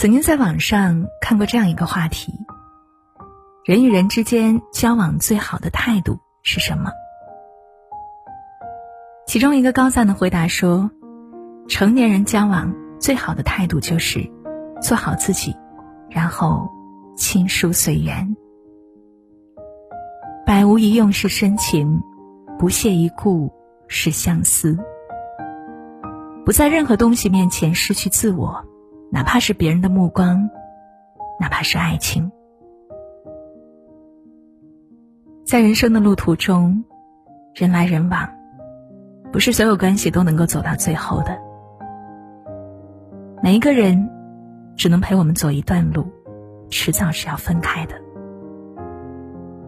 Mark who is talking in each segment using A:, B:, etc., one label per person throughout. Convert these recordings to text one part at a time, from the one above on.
A: 曾经在网上看过这样一个话题：人与人之间交往最好的态度是什么？其中一个高赞的回答说：“成年人交往最好的态度就是做好自己，然后亲疏随缘。百无一用是深情，不屑一顾是相思。不在任何东西面前失去自我，哪怕是别人的目光，哪怕是爱情。在人生的路途中，人来人往。”不是所有关系都能够走到最后的，每一个人只能陪我们走一段路，迟早是要分开的。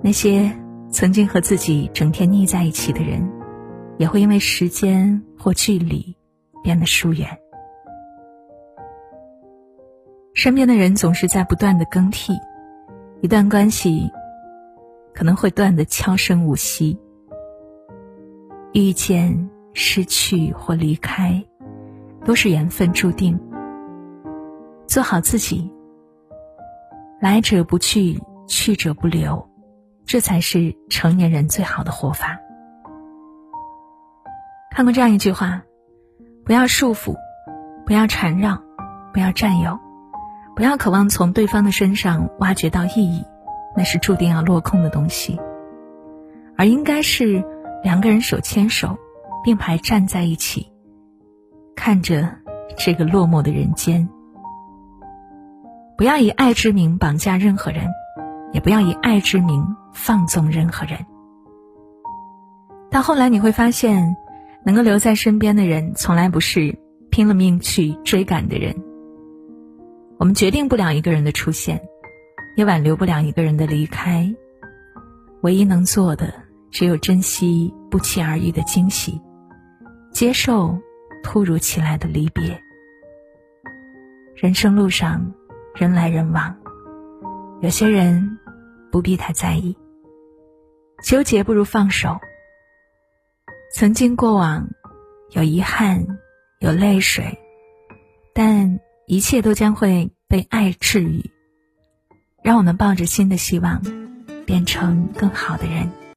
A: 那些曾经和自己整天腻在一起的人，也会因为时间或距离变得疏远。身边的人总是在不断的更替，一段关系可能会断的悄声无息。遇见、失去或离开，都是缘分注定。做好自己，来者不拒，去者不留，这才是成年人最好的活法。看过这样一句话：不要束缚，不要缠绕，不要占有，不要渴望从对方的身上挖掘到意义，那是注定要落空的东西，而应该是。两个人手牵手，并排站在一起，看着这个落寞的人间。不要以爱之名绑架任何人，也不要以爱之名放纵任何人。到后来你会发现，能够留在身边的人，从来不是拼了命去追赶的人。我们决定不了一个人的出现，也挽留不了一个人的离开，唯一能做的。只有珍惜不期而遇的惊喜，接受突如其来的离别。人生路上，人来人往，有些人不必太在意，纠结不如放手。曾经过往，有遗憾，有泪水，但一切都将会被爱治愈。让我们抱着新的希望，变成更好的人。